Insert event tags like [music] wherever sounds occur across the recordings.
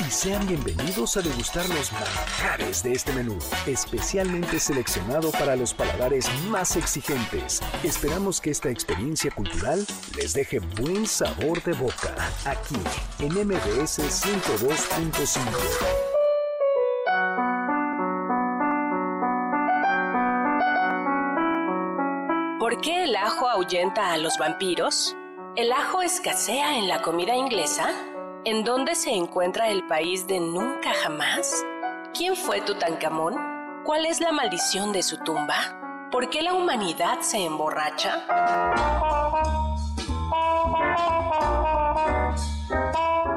y sean bienvenidos a degustar los manjares de este menú, especialmente seleccionado para los paladares más exigentes. Esperamos que esta experiencia cultural les deje buen sabor de boca, aquí en MBS 102.5. ¿Por qué el ajo ahuyenta a los vampiros? ¿El ajo escasea en la comida inglesa? ¿En dónde se encuentra el país de nunca jamás? ¿Quién fue Tutankamón? ¿Cuál es la maldición de su tumba? ¿Por qué la humanidad se emborracha?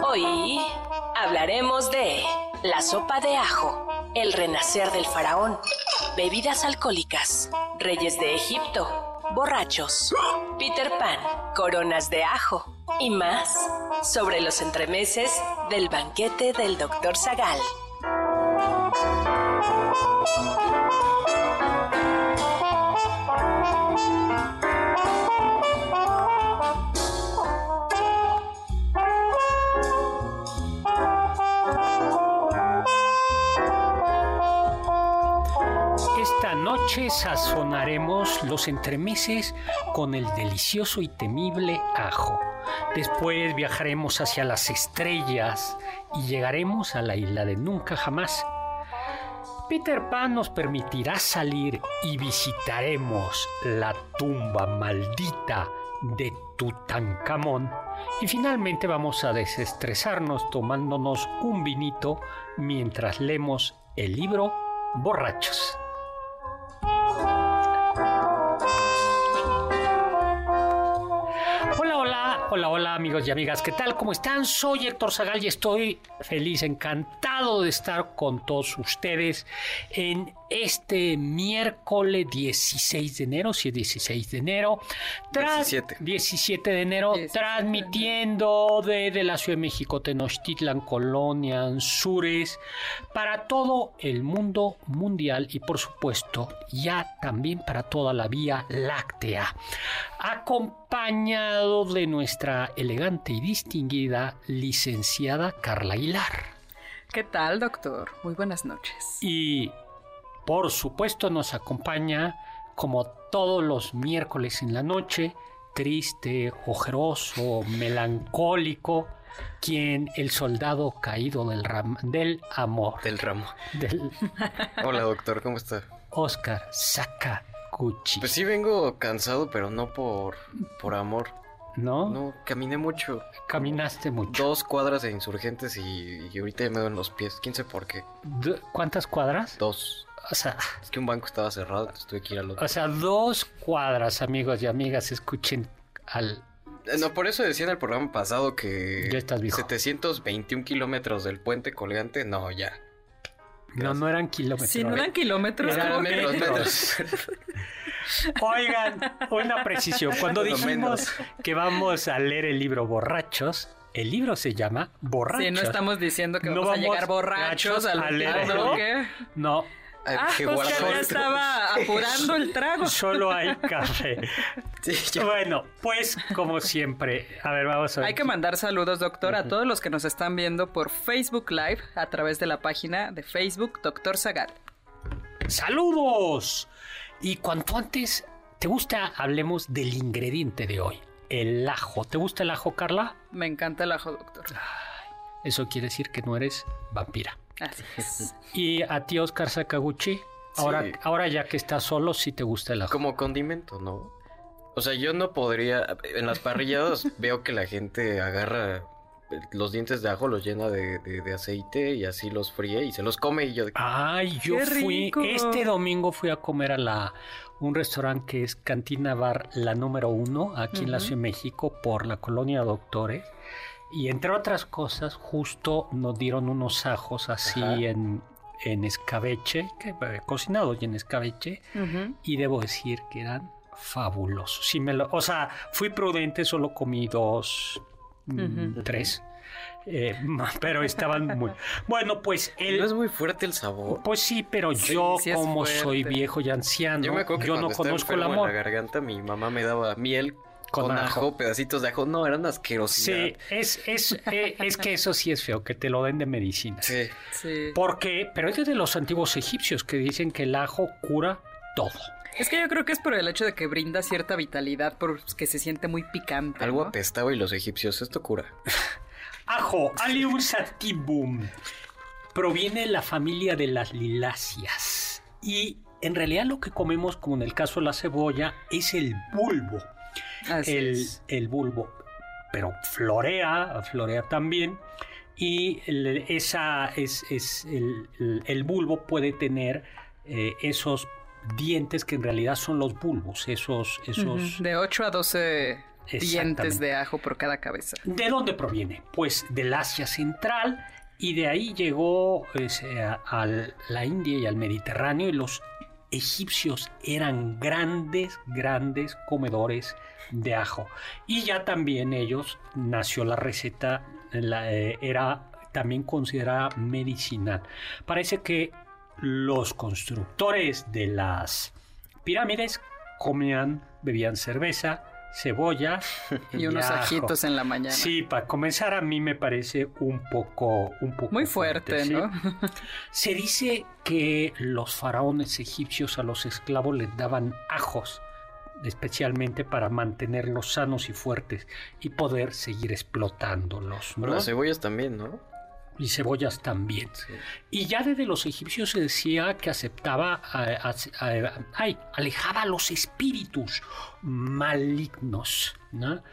Hoy hablaremos de la sopa de ajo, el renacer del faraón, bebidas alcohólicas, reyes de Egipto, borrachos, Peter Pan, coronas de ajo y más sobre los entremeses del banquete del Dr. Zagal. Esta noche sazonaremos los entremeses con el delicioso y temible ajo. Después viajaremos hacia las estrellas y llegaremos a la isla de nunca jamás. Peter Pan nos permitirá salir y visitaremos la tumba maldita de Tutankamón. Y finalmente vamos a desestresarnos tomándonos un vinito mientras leemos el libro Borrachos. Hola, hola, amigos y amigas, ¿qué tal? ¿Cómo están? Soy Héctor Zagal y estoy feliz, encantado de estar con todos ustedes en este miércoles 16 de enero, si es 16 de enero, tras 17. 17 de enero, 17 de transmitiendo desde la Ciudad de México, Tenochtitlan, Colonia, Anzures, para todo el mundo mundial y por supuesto ya también para toda la Vía Láctea, acompañado de nuestra elegante y distinguida licenciada Carla Aguilar. ¿Qué tal, doctor? Muy buenas noches. Y por supuesto nos acompaña como todos los miércoles en la noche, triste, ojeroso, melancólico, quien el soldado caído del, ram- del amor, Del ramo. del [laughs] Hola, doctor, ¿cómo está? Oscar Sakaguchi, Pues sí, vengo cansado, pero no por, por amor. ¿no? No, caminé mucho. Caminaste mucho. Dos cuadras de insurgentes y, y ahorita ya me duelen los pies. ¿Quién sé por qué? ¿Cuántas cuadras? Dos. O sea, Es que un banco estaba cerrado, entonces tuve que ir al otro. o sea, dos cuadras, amigos y amigas, escuchen al Eh, No, por eso decía en el programa pasado que... Ya estás viejo. 721 kilómetros del puente colgante, no, ya. No, no eran kilómetros. Si no eran kilómetros, Eran metros, metros. [laughs] Oigan, una precisión. Cuando dijimos que vamos a leer el libro Borrachos, el libro se llama Borrachos. Sí, no estamos diciendo que No vamos, a vamos llegar borrachos al a leer último el bloque. No, Ah, ya estaba apurando el trago. solo hay café. Sí. Bueno, pues como siempre, a ver, vamos a ver. Hay que mandar saludos, doctor, a todos los que nos están viendo por Facebook Live a través de la página de Facebook Doctor Zagal. ¡Saludos! Y cuanto antes, ¿te gusta? Hablemos del ingrediente de hoy, el ajo. ¿Te gusta el ajo, Carla? Me encanta el ajo, doctor. Eso quiere decir que no eres vampira. Así es. Y a ti, Oscar Sakaguchi, Ahora, Sí. ahora ya que estás solo, sí te gusta el ajo. Como condimento, ¿no? O sea, yo no podría. En las parrilladas [laughs] veo que la gente agarra los dientes de ajo, los llena de, de- de aceite y así los fríe y se los come. Y yo, de- Ay, yo ¡Qué fui, rico! este domingo fui a comer a la un restaurante que es Cantina Bar, la número uno, aquí en la. Ciudad de México, por la colonia Doctores. Y entre otras cosas, justo nos dieron unos ajos así Ajá. en, en escabeche, que, eh, cocinados y en escabeche, y debo decir que eran fabulosos. Sí me lo- o sea, fui prudente, solo comí dos, mm, tres, eh, [laughs] pero estaban muy... Bueno, pues el... no es muy fuerte el sabor. Pues sí, pero Sí, yo sí como soy viejo y anciano, Yo yo, me acuerdo que no conozco el amor. la garganta, mi mamá me daba miel Con con, ajo. ajo, pedacitos de ajo. No, eran asquerosidad. Sí, es, es, eh, es que eso sí es feo, que te lo den de medicina. Sí. Sí. Porque, pero es de los antiguos egipcios que dicen que el ajo cura todo. Es que yo creo que es por el hecho de que brinda cierta vitalidad, porque se siente muy picante. Algo ¿no? apestaba y los egipcios, esto cura. [laughs] Ajo, Alium sativum, proviene de la familia de las liláceas. Y en realidad lo que comemos, como en el caso de la cebolla, es el bulbo. El, el bulbo, pero florea, florea también. Y el- esa es, es el, el- bulbo puede tener eh, esos dientes que en realidad son los bulbos, esos, esos. De 8 a 12 dientes de ajo por cada cabeza. ¿De dónde proviene? Pues del Asia Central y de ahí llegó eh, a, a la India y al Mediterráneo y los egipcios eran grandes, grandes comedores de ajo. Y ya también ellos nació la receta, la, eh, era también considerada medicinal. Parece que los constructores de las pirámides comían, bebían cerveza, cebolla [laughs] Y unos ajo. ajitos en la mañana. Sí, para comenzar a mí me parece un poco, un poco Muy fuerte, ¿sí? ¿no? [laughs] Se dice que los faraones egipcios a los esclavos les daban ajos, especialmente para mantenerlos sanos y fuertes y poder seguir explotándolos. ¿no? Bueno, las cebollas también, ¿no? Y cebollas también. Sí. Y ya desde los egipcios se decía que aceptaba, a- a- a- ay, alejaba a los espíritus malignos, ¿no?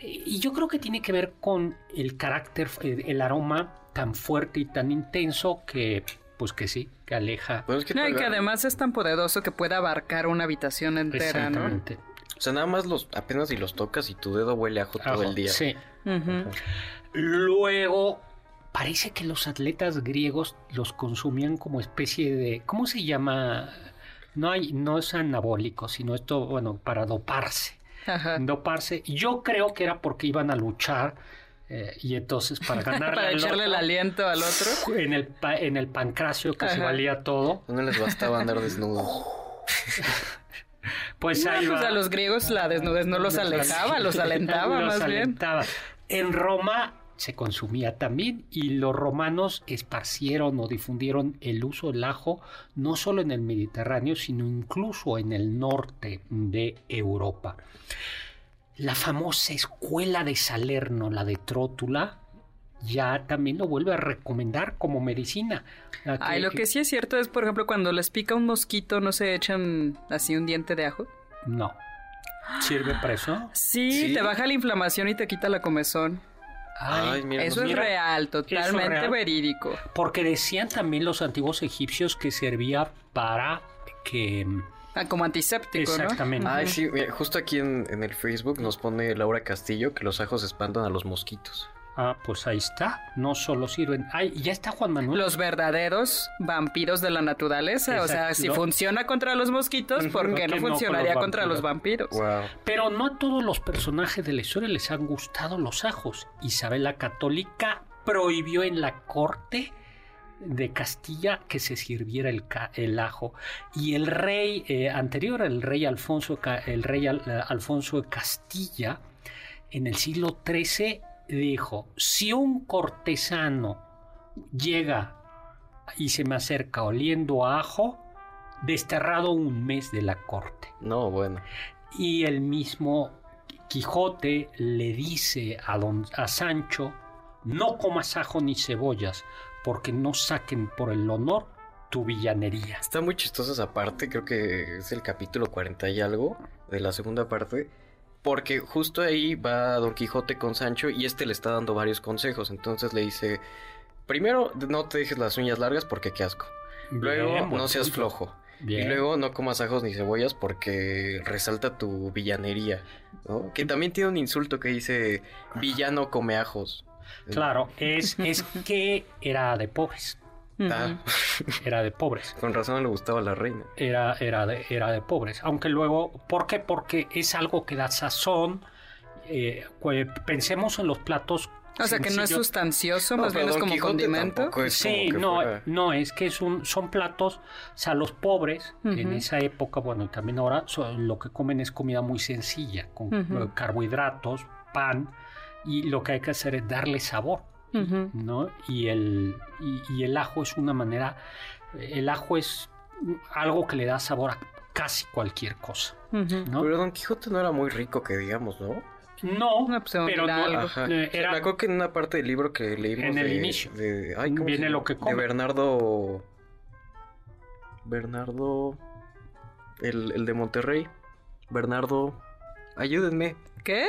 Y yo creo que tiene que ver con el carácter, el aroma tan fuerte y tan intenso que, pues que sí, que aleja. Bueno, es que No, y que además es tan poderoso que puede abarcar una habitación entera, ¿no? Exactamente. O sea, nada más los apenas si los tocas y tu dedo huele a ajo todo el día. Sí. Luego, parece que los atletas griegos los consumían como especie de, ¿cómo se llama? No hay, no es anabólico, sino esto, bueno, para doparse. Ajá. Doparse. Yo creo que era porque iban a luchar eh, y entonces para [laughs] ganar Para echarle el aliento al otro. en el pa- en el pancracio que se valía todo, No les bastaba andar desnudos. [laughs] pues No, ahí pues va. a los griegos la desnudez no los alejaba, los alentaba [laughs] Los más bien. alentaba. En Roma se consumía también y los romanos esparcieron o difundieron el uso del ajo no solo en el Mediterráneo, sino incluso en el norte de Europa. La famosa escuela de Salerno, la de Trótula, ya también lo vuelve a recomendar como medicina. La Ay, lo que sí es cierto es, por ejemplo, cuando les pica un mosquito, ¿no se echan así un diente de ajo? No. ¿Sirve para eso? Sí, Sí. te baja la inflamación y te quita la comezón. Ay, mira, Eso nos- es real, totalmente real. verídico. Porque decían también los antiguos egipcios que servía para que... Ah, como antiséptico, Exactamente. ¿no? Ay, sí, mira, justo aquí en, en el Facebook nos pone Laura Castillo que los ajos espantan a los mosquitos. Ah, pues ahí está. No solo sirven. Ay, ya está Juan Manuel. Los verdaderos vampiros de la naturaleza. O sea, si funciona contra los mosquitos, ¿por ¿Por qué no no con funcionaría los contra los vampiros? Wow. Pero no a todos los personajes de la historia les han gustado los ajos. Isabel la Católica prohibió en la corte de Castilla que se sirviera el, ca- el ajo y el rey eh, anterior el rey Alfonso el rey Al- eh, Alfonso de Castilla en el siglo XIII dijo si un cortesano llega y se me acerca oliendo a ajo desterrado un mes de la corte No, bueno. y el mismo Quijote le dice a, don, a Sancho, no comas ajo ni cebollas, porque no saquen por el honor tu villanería. Está muy chistosa esa parte, creo que es el capítulo 40 y algo de la segunda parte. Porque justo ahí va Don Quijote con Sancho y este le está dando varios consejos. Entonces le dice, primero no te dejes las uñas largas porque qué asco. Luego Bien, no seas flojo. Bien. Y luego no comas ajos ni cebollas porque resalta tu villanería. ¿no? Que también tiene un insulto que dice, villano come ajos. Claro, es, es que era de pobres. Ah, [laughs] Era de pobres. con razón le gustaba a la reina. Era, era, de, era de pobres. Aunque luego, ¿por qué? Porque es algo que da sazón. Eh, pensemos en los platos. O sea, que no es sustancioso, No, más bien pero es como Quijote condimento. es Sí, como no, fuera- no, es que es un, son platos, o sea, los pobres en esa época, bueno, y también ahora, son- lo que comen es comida muy sencilla, con carbohidratos, pan, y lo que hay que hacer es darle sabor, ¿no? Y el, y, y el ajo es una manera, el ajo es algo que le da sabor a casi cualquier cosa. Pero Don Quijote no era muy rico, que digamos, ¿no? No, No, pues, pero no, eh, Me era, acuerdo que en una parte del libro que leímos En el de, inicio. de- ay, ¿cómo Viene se lo que come. de Bernardo Bernardo el, el de Monterrey Bernardo ayúdenme ¿Qué?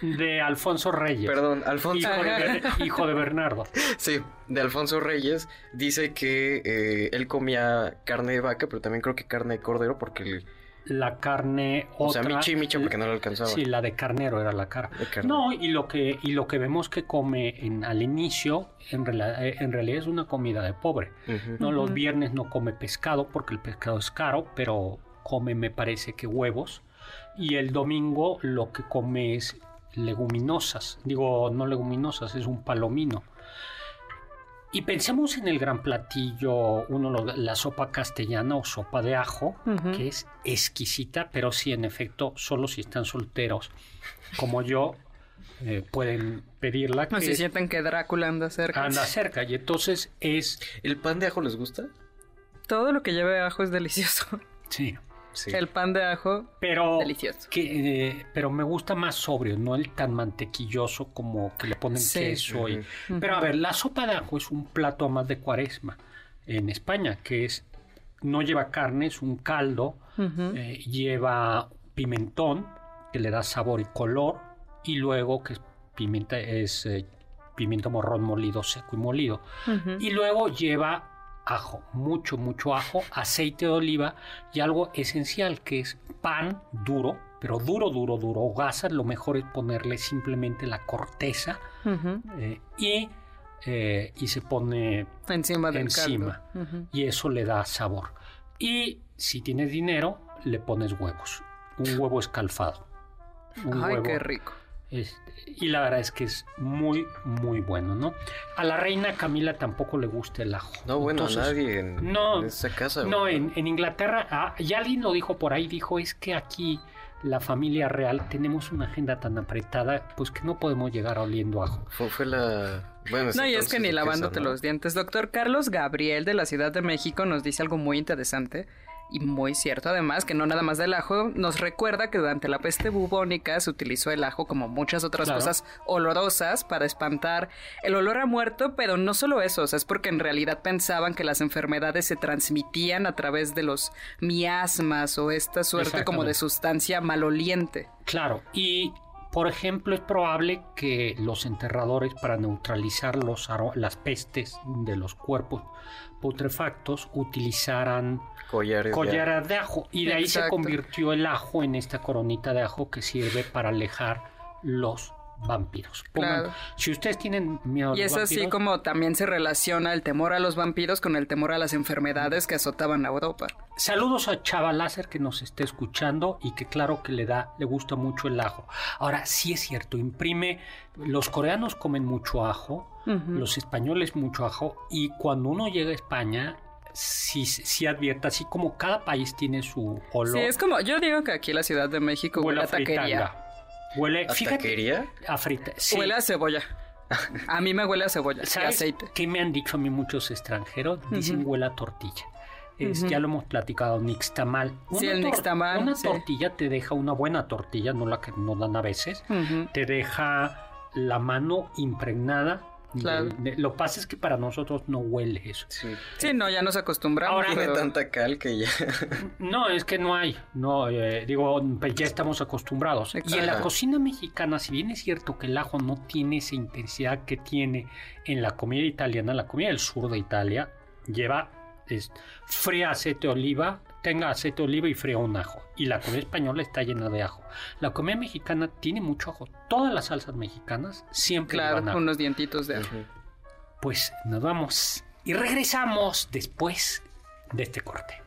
de Alfonso Reyes. perdón Alfonso Hijo de, hijo de Bernardo. sí de Alfonso Reyes dice que eh, él comía carne de vaca pero también creo que carne de cordero porque el- La carne o sea otra- michi micha porque no le alcanzaba Sí, la de carnero era la cara. No, y lo que y lo que vemos que come en, al inicio en, rela- eh, en realidad es una comida de pobre. No, los viernes no come pescado porque el pescado es caro, pero come me parece que huevos y el domingo lo que come es leguminosas. Digo, no leguminosas, es un palomino. Y pensemos en el gran platillo, uno lo- la sopa castellana o sopa de ajo, que es exquisita, pero sí, en efecto, solo si están solteros, como yo, eh, pueden pedirla. No, que si es- sienten que Drácula anda cerca. anda cerca. Y entonces es, el pan de ajo les gusta Todo lo que lleve ajo es delicioso. sí, sí El pan de ajo, pero delicioso. que, eh, pero me gusta más sobrio, no el tan mantequilloso como que le ponen Sí. queso. y-. Pero a ver, la sopa de ajo es un plato más de cuaresma en España, que es no lleva carne, es un caldo, eh, lleva pimentón que le da sabor y color y luego que es pimienta es eh, pimiento morrón molido seco y molido y luego lleva ajo, mucho, mucho ajo, aceite de oliva y algo esencial que es pan duro, pero duro, duro, duro. Hogazas, lo mejor es ponerle simplemente la corteza eh, y, eh, y se pone Encima del Encima. caldo. Y eso le da sabor. Y si tienes dinero, le pones huevos, un huevo escalfado. Un Ay, huevo, qué rico. Este, y la verdad es que es muy, muy bueno, ¿no? A la reina Camila tampoco le gusta el ajo. no bueno Entonces, a nadie en, no, en esa casa No, en, en Inglaterra, ah, y alguien lo dijo por ahí, dijo, es que aquí la familia real tenemos una agenda tan apretada, pues que no podemos llegar oliendo ajo. Fue, fue la. Bueno, No, y es que ni lavándote ¿no? los dientes. Doctor Carlos Gabriel de la Ciudad de México nos dice algo muy interesante y muy cierto además, que no nada más del ajo, nos recuerda que durante la peste bubónica se utilizó el ajo como muchas otras Claro. cosas olorosas para espantar el olor a muerto, pero no solo eso, o sea, es porque en realidad pensaban que las enfermedades se transmitían a través de los miasmas o esta suerte como de sustancia maloliente. Claro, y por ejemplo, es probable que los enterradores, para neutralizar los las pestes de los cuerpos putrefactos, utilizaran Collares. de- collares de ajo. Y de ahí se convirtió el ajo en esta coronita de ajo que sirve para alejar los vampiros. Pongan- Claro. Si ustedes tienen miedo Y es así como también se relaciona el temor a los vampiros con el temor a las enfermedades que azotaban a Europa. Saludos a Chava Láser que nos esté escuchando y que claro que le da, le gusta mucho el ajo. Ahora, sí es cierto, imprime, los coreanos comen mucho ajo, los españoles mucho ajo, y cuando uno llega a España, sí, sí advierte, así como cada país tiene su olor. Sí, es como, yo digo que aquí la Ciudad de México huele, a taquería. Huele, ¿A fíjate, taquería? a frita. sí. Huele a cebolla. A mí me huele a cebolla y ¿Sabes aceite. qué me han dicho a mí muchos extranjeros? Dicen Ujú. huele a tortilla. Es. Ya lo hemos platicado, nixtamal. Sí, el tor- nixtamal, Una sí. tortilla te deja una buena tortilla, no la que nos dan a veces. Te deja la mano impregnada Claro. De- de- lo que pasa es que para nosotros no huele eso. Sí. Sí, no, ya nos acostumbramos. Ahora- Tiene pero- tanta cal que ya. [laughs] No, es que no hay. No, eh, digo, pues ya estamos acostumbrados. Y en la cocina mexicana, si bien es cierto que el ajo no tiene esa intensidad que tiene en la comida italiana, la comida del sur de Italia lleva es, fría aceite de oliva, tenga aceite de oliva y fría un ajo. Y la comida española está llena de ajo. La comida mexicana tiene mucho ajo. Todas las salsas mexicanas siempre Claro, llevan ajo. unos dientitos de ajo. Pues nos vamos y regresamos después de este corte.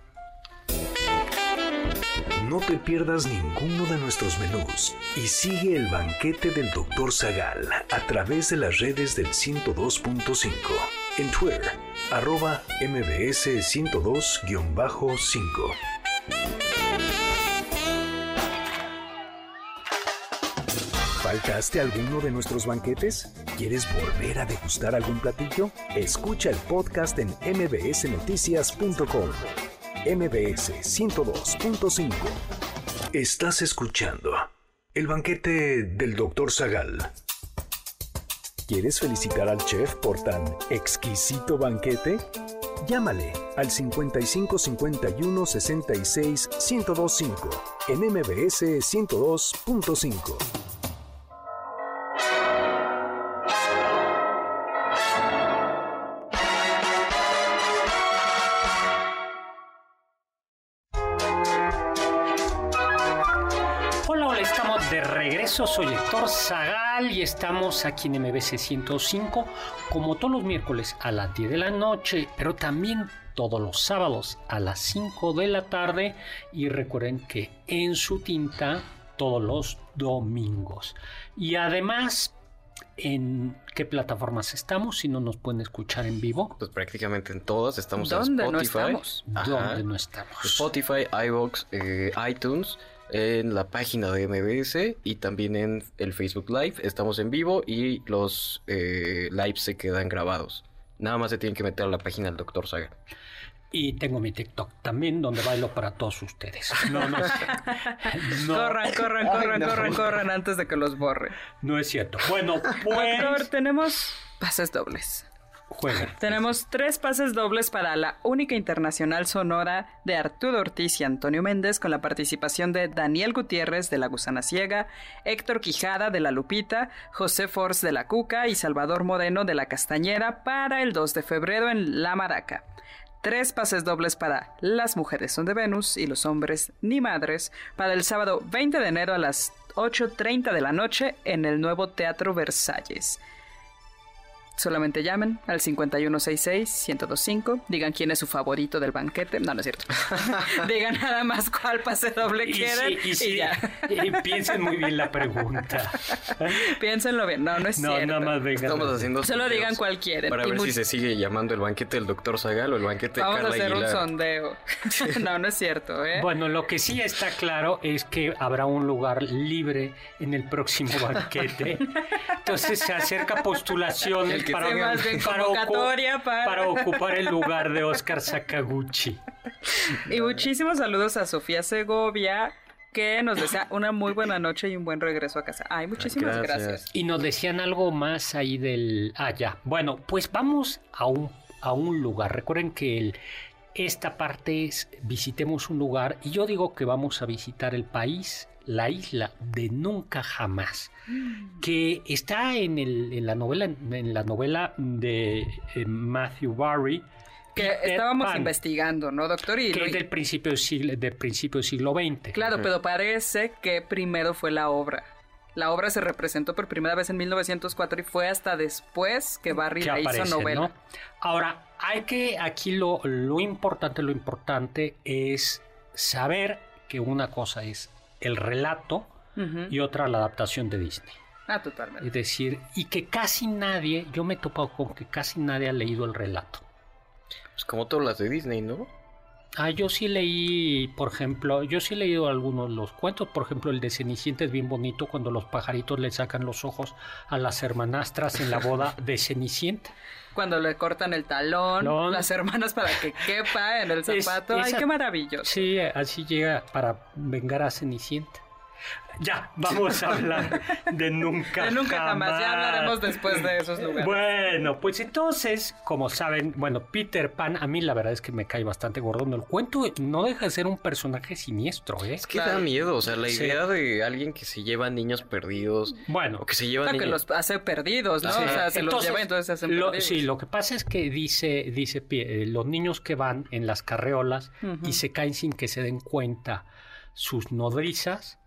No te pierdas ninguno de nuestros menús y sigue el banquete del Dr. Zagal a través de las redes del 102.5. En Twitter, arroba mbs 102-5. ¿Faltaste alguno de nuestros banquetes? ¿Quieres volver a degustar algún platillo? Escucha el podcast en mbsnoticias.com. MBS 102.5. Estás escuchando el banquete del Dr. Zagal. ¿Quieres felicitar al chef por tan exquisito banquete? Llámale al 55 51 66 1025 en MBS 102.5. Soy Héctor Zagal y estamos aquí en MBC 105, como todos los miércoles a las 10 de la noche, pero también todos los sábados a las 5 de la tarde. Y recuerden que en su tinta todos los domingos. Y además, ¿en qué plataformas estamos? Si no nos pueden escuchar en vivo, Pues prácticamente en todas estamos ¿Dónde en no Spotify. estamos? Ajá. ¿dónde no estamos? Spotify, iVoox, eh, iTunes, en la página de MBS y también en el Facebook Live. Estamos en vivo y los eh, lives se quedan grabados. Nada más se tienen que meter a la página del Dr. Saga. Y tengo mi TikTok también, donde bailo para todos ustedes. [laughs] No, no, es- [laughs] no, Corran, corran, corran, no. corran, corran antes de que los borre. no es cierto. Bueno, Doctor, pues tenemos pases dobles. [laughs] Tenemos tres pases dobles para la única internacional sonora de Arturo Ortiz y Antonio Méndez con la participación de Daniel Gutiérrez de La Gusana Ciega, Héctor Quijada de La Lupita, José Force de La Cuca y Salvador Moreno de La Castañera para el 2 de febrero en La Maraca. Tres pases dobles para Las mujeres son de Venus y los hombres ni madres para el sábado 20 de enero a las 8.30 de la noche en el nuevo Teatro Versalles. Solamente llamen al 5166-1025, digan quién es su favorito del banquete. No, no es cierto. [laughs] digan nada más cuál pase doble Y, quieren sí, y, ya. y piensen muy bien la pregunta. [laughs] Piénsenlo bien. No, no es No, cierto. nada más vengan. Estamos haciendo Solo digan cuál quieren. Para ver muy- si se sigue llamando el banquete del Dr. Zagal o el banquete de Vamos a Carla hacer Aguilar. un sondeo. [laughs] no, no es cierto, ¿eh? Bueno, lo que sí está claro es que habrá un lugar libre en el próximo banquete. Entonces se acerca postulación El que para, tenga- más bien [laughs] para convocatoria ocu- para- para ocupar el [laughs] lugar de Oscar Sakaguchi. Y muchísimos saludos a Sofía Segovia, que nos desea una muy buena noche y un buen regreso a casa. Ay, muchísimas Gracias. gracias. Y nos decían algo más ahí del... Ah, ya. Bueno, pues vamos a un, a un lugar. Recuerden que el, esta parte es visitemos un lugar y yo digo que vamos a visitar el país, la isla de Nunca Jamás, que está en, el, en, la, novela, en la novela de eh, Matthew Barry. Que estábamos Pan, investigando, ¿no, doctor? Y Que lo- es del principio del siglo, del principio del siglo XX. Claro, pero parece que primero fue la obra. La obra se representó por primera vez en 1904 y fue hasta después que Barry que la hizo novela. ¿no? Ahora, hay que, aquí lo, lo importante, lo importante es saber que una cosa es el relato y otra la adaptación de Disney. Ah, totalmente. Es decir, y que casi nadie, yo me he topado con que casi nadie ha leído el relato. Pues como todas las de Disney, ¿no? Ah, yo sí leí, por ejemplo, yo sí he leído algunos de los cuentos, por ejemplo, el de Cenicienta es bien bonito cuando los pajaritos le sacan los ojos a las hermanastras en la boda [laughs] de Cenicienta. Cuando le cortan el talón, Talón. las hermanas para que quepa en el Es- zapato. Ay, qué maravilloso. Sí, así llega para vengar a Cenicienta. Ya, vamos a hablar de nunca, De nunca jamás. Ya hablaremos después de esos lugares. Bueno, pues entonces, como saben, bueno, Peter Pan, a mí la verdad es que me cae bastante gordo. El cuento no deja de ser un personaje siniestro, ¿eh? Es que Claro. da miedo, o sea, la Sí. idea de alguien que se lleva niños perdidos Bueno, o que se lleva Ah, que niños... los hace perdidos, ¿no? Sí. O sea, se los lleva entonces se hacen lo- perdidos. Sí, lo que pasa es que dice, dice eh, los niños que van en las carreolas y se caen sin que se den cuenta sus nodrizas,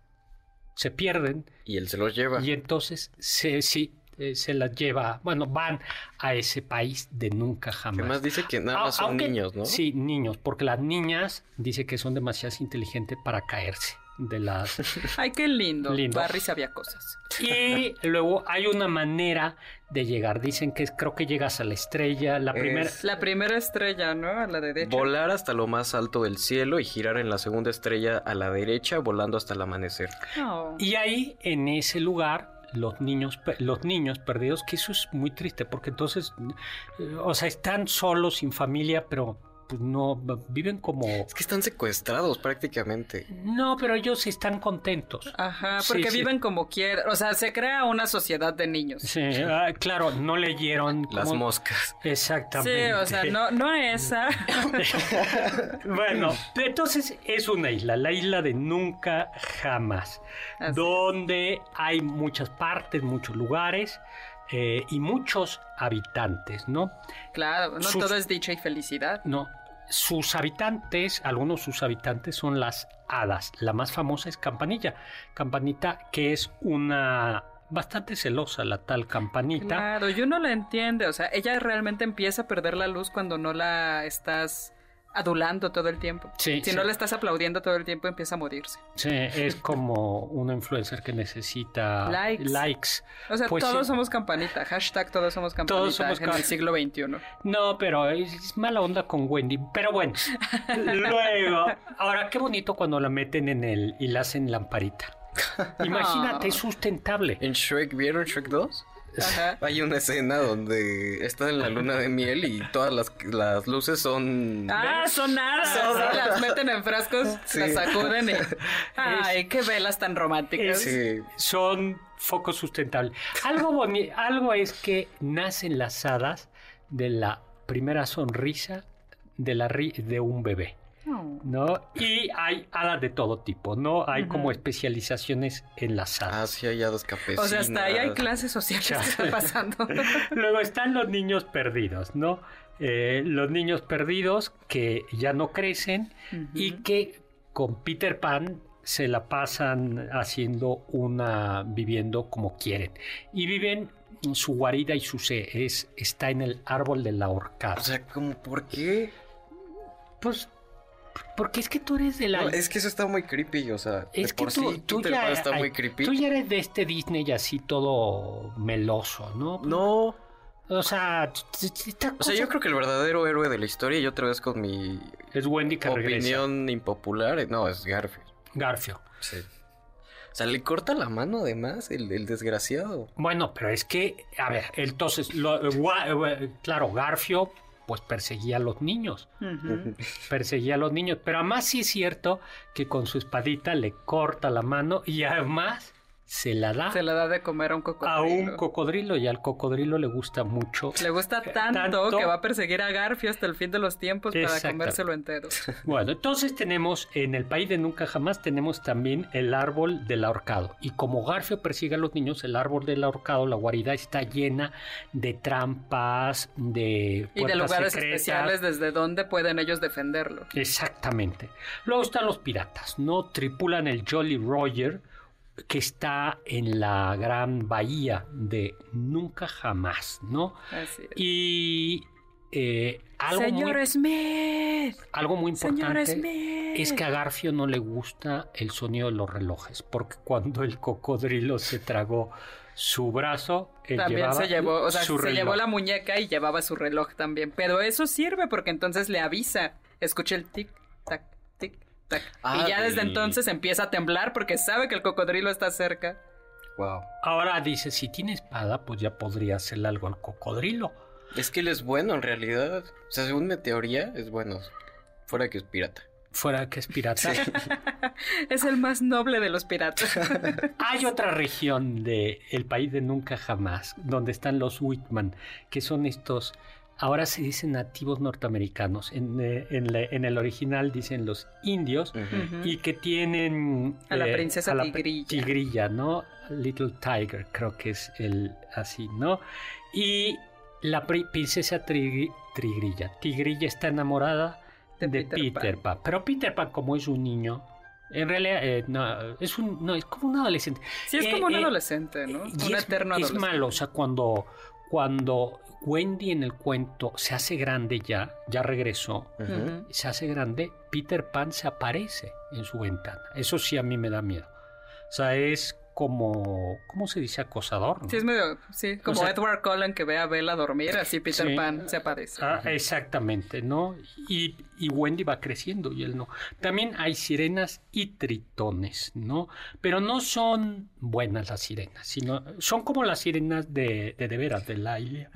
se pierden Y él se los lleva. y entonces se, sí, eh, se las lleva, bueno, van a ese país de nunca jamás. Además dice que nada más son aunque- niños, ¿no? Sí, niños, porque las niñas dice que son demasiado inteligentes para caerse de las... [laughs] Ay, qué lindo. Lindo. Barry sabía cosas. Y [laughs] luego hay una manera de llegar. Dicen que es- creo que llegas a la estrella. La Es- primera. La primera estrella, ¿no? A la derecha. Volar hasta lo más alto del cielo y girar en la segunda estrella a la derecha, volando hasta el amanecer. Oh. Y ahí, en ese lugar, los niños, los niños perdidos, que eso es muy triste, porque entonces, eh, o sea, están solos, sin familia, pero pues no viven como. Es que están secuestrados prácticamente. No, pero ellos están contentos. Ajá, Sí, porque sí. viven como quieren. O sea, se crea una sociedad de niños. Sí, ah, claro, no leyeron. Las moscas. Exactamente. Sí, o sea, no, no esa. [laughs] Bueno, entonces es una isla, la isla de nunca jamás, Así donde hay muchas partes, muchos lugares eh, y muchos habitantes, ¿no? Claro, no Sus- todo es dicha y felicidad. No, sus habitantes, algunos de sus habitantes son las hadas. La más famosa es Campanilla. Campanita, que es una bastante celosa, la tal Campanita. Claro, y uno la entiende. O sea, ella realmente empieza a perder la luz cuando no la estás adulando todo el tiempo. Sí, si sí. no la estás aplaudiendo todo el tiempo, empieza a morirse. Sí, es [laughs] como una influencer que necesita Likes. likes. O sea, Pues todos sí. somos campanita. Hashtag todos somos campanita Todos somos en el siglo XXI. No, pero es, es mala onda con Wendy. Pero bueno, [laughs] luego, ahora qué bonito cuando la meten en el y la hacen lamparita. [laughs] Imagínate, es sustentable. En Shrek, ¿vieron Shrek 2? Ajá. [laughs] Hay una escena donde están en la luna de miel y todas las, las luces son... Ah, son nada. Son- Sí, las meten en frascos, Sí. las sacuden y. [laughs] Ay, qué velas tan románticas. Sí. Son focos sustentables. Algo, boni- algo es que nacen las hadas de la primera sonrisa de, la ri- de un bebé. ¿No? Y hay hadas de todo tipo, ¿no? Hay como especializaciones en las hadas. Ah, sí, hay hadas O sea, hasta ahí hay clases sociales que está [laughs] pasando. Luego están los niños perdidos, ¿no? Eh, los niños perdidos que ya no crecen y que con Peter Pan se la pasan haciendo una, viviendo como quieren. Y viven su guarida y su se es, está en el árbol del ahorcado. O sea, como, ¿por qué? pues, porque es que tú eres de la... No, es que eso está muy creepy, o sea, Es de que por tú, sí tú ya, está muy creepy. tú ya eres de este Disney así todo meloso, ¿no? No, O sea, o sea, yo creo que el verdadero héroe de la historia, y otra vez con mi es Wendy que regresa. opinión impopular, eh, no, es Garfield. Garfio. Sí. O sea, le corta la mano además, el, el desgraciado. Bueno, pero es que, a ver, entonces, lo- eh, claro, Garfio pues perseguía a los niños, perseguía a los niños, pero además sí es cierto que con su espadita le corta la mano y además se la da Se le da de comer a un cocodrilo. a un cocodrilo y al cocodrilo le gusta mucho. Le gusta [laughs] tanto, tanto- que va a perseguir a Garfio hasta el fin de los tiempos para comérselo entero. [laughs] Bueno, entonces tenemos en el país de nunca jamás tenemos también el árbol del ahorcado. Y como Garfio persigue a los niños, el árbol del ahorcado, la guarida está llena de trampas, de Y de lugares secretas. especiales desde donde pueden ellos defenderlo. Exactamente. Luego están los piratas, ¿no? Tripulan el Jolly Roger, que está en la gran bahía de Nunca Jamás, ¿no? Así es. Y eh, algo, Señor muy, Smith. algo muy Señor importante Smith. es que a Garfio no le gusta el sonido de los relojes, porque cuando el cocodrilo se tragó su brazo, él También llevaba se llevó, o sea, su se reloj. llevó la muñeca y llevaba su reloj también. Pero eso sirve porque entonces le avisa. Escucha el tic, tac, tac. Ah, y ya desde entonces empieza a temblar porque sabe que el cocodrilo está cerca. Wow. Ahora dice, si tiene espada, pues ya podría hacerle algo al cocodrilo. Es que él es bueno en realidad. O sea, según mi teoría, es bueno. Fuera que es pirata. Fuera que es pirata. [laughs] es el más noble de los piratas. [laughs] Hay otra región de el país de nunca jamás, donde están los Whitman, que son estos, ahora se dicen nativos norteamericanos, en, eh, en, la- en el original dicen los indios, y que tienen... A la eh, princesa la tigrilla. Tigrilla, ¿no? Little Tiger, creo que es el así, ¿no? Y la pri- princesa Trigri- Tigrilla, Tigrilla está enamorada De de, Peter Peter, Pan. Pan. Pero Peter Pan, como es un niño, en realidad eh, no, es un, no, es como un adolescente. Sí, es Eh, como un eh, adolescente, ¿no? y Un es, eterno es adolescente. malo, o sea, cuando, cuando Wendy en el cuento se hace grande ya, ya regresó, se hace grande, Peter Pan se aparece en su ventana. Eso sí a mí me da miedo. O sea, es como, ¿cómo se dice? Acosador. ¿no? Sí, es medio, sí, como sea- Edward Cullen que ve a Bella dormir, así Peter Sí. Pan se aparece. Ah, exactamente, ¿no? Y, y Wendy va creciendo y él no. También hay sirenas y tritones, ¿no? Pero no son buenas las sirenas, sino son como las sirenas de de, de veras, de la, Ilia-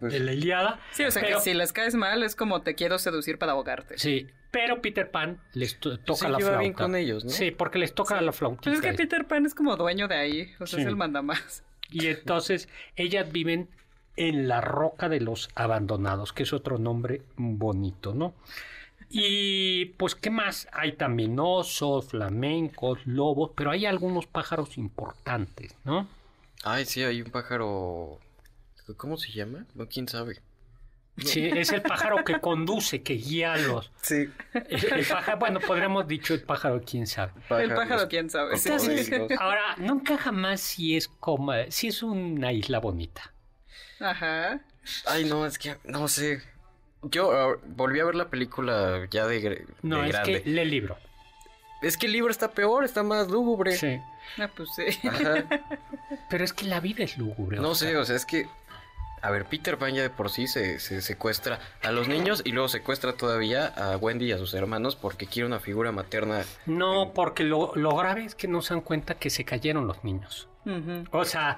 Pues- de la Iliada. Sí, o sea pero- que si les caes mal es como te quiero seducir para ahogarte. Sí, pero Peter Pan les to- toca la flauta. bien con ellos, ¿no? Sí, porque les toca la flautita. Pues es que Peter Pan es como dueño de ahí, o sea, Sí. es el mandamás. Y entonces ellas viven en la roca de los abandonados, que es otro nombre bonito, ¿no? Y pues, ¿qué más? Hay también osos, flamencos, lobos, pero hay algunos pájaros importantes, ¿no? Ay, sí, hay un pájaro. ¿Cómo se llama? No, quién sabe. Sí, es el pájaro que conduce, que guía a los... Sí. El, el pájaro, bueno, podríamos dicho el pájaro, quién sabe. el pájaro, quién sabe. Entonces, ahora, nunca jamás si es como, si es una isla bonita. Ajá. Ay, no, es que no sé. Yo volví a ver la película ya de, gr- No, de es grande. que lee el libro. Es que el libro está peor, está más lúgubre. Sí. Ah, pues sí. Ajá. [laughs] Pero es que la vida es lúgubre. No sé, o sea, es que. A ver, Peter Pan ya de por sí se, se secuestra a los niños y luego secuestra todavía a Wendy y a sus hermanos porque quiere una figura materna. No, porque lo, lo grave es que no se dan cuenta que se cayeron los niños. O sea,